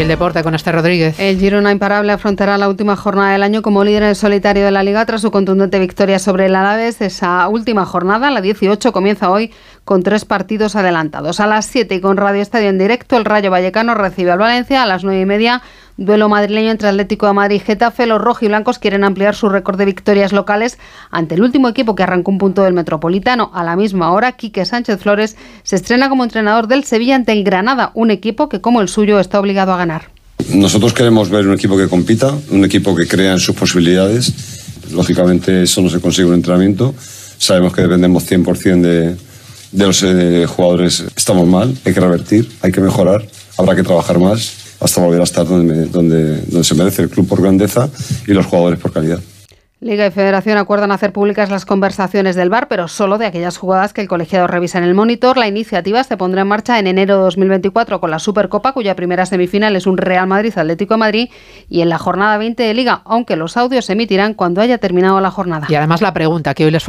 El deporte con este Rodríguez. El Girona imparable afrontará la última jornada del año como líder en solitario de la Liga tras su contundente victoria sobre el Alavés. Esa última jornada, la 18, comienza hoy con tres partidos adelantados. A las 7 y con Radio Estadio en directo, el Rayo Vallecano recibe al Valencia. A las 9 y media, duelo madrileño entre Atlético de Madrid y Getafe. Los rojiblancos quieren ampliar su récord de victorias locales ante el último equipo que arrancó un punto del Metropolitano. A la misma hora, Quique Sánchez Flores se estrena como entrenador del Sevilla ante el Granada, un equipo que como el suyo está obligado a ganar. Nosotros queremos ver un equipo que compita, un equipo que crea en sus posibilidades. Lógicamente eso no se consigue un entrenamiento. Sabemos que dependemos 100% de de los eh, jugadores estamos mal, hay que revertir, hay que mejorar, habrá que trabajar más hasta volver a estar donde, donde, donde se merece el club por grandeza y los jugadores por calidad. Liga y Federación acuerdan hacer públicas las conversaciones del VAR, pero solo de aquellas jugadas que el colegiado revisa en el monitor. La iniciativa se pondrá en marcha en enero de 2024 con la Supercopa, cuya primera semifinal es un Real Madrid Atlético de Madrid, y en la jornada 20 de Liga, aunque los audios se emitirán cuando haya terminado la jornada. Y además la pregunta que hoy les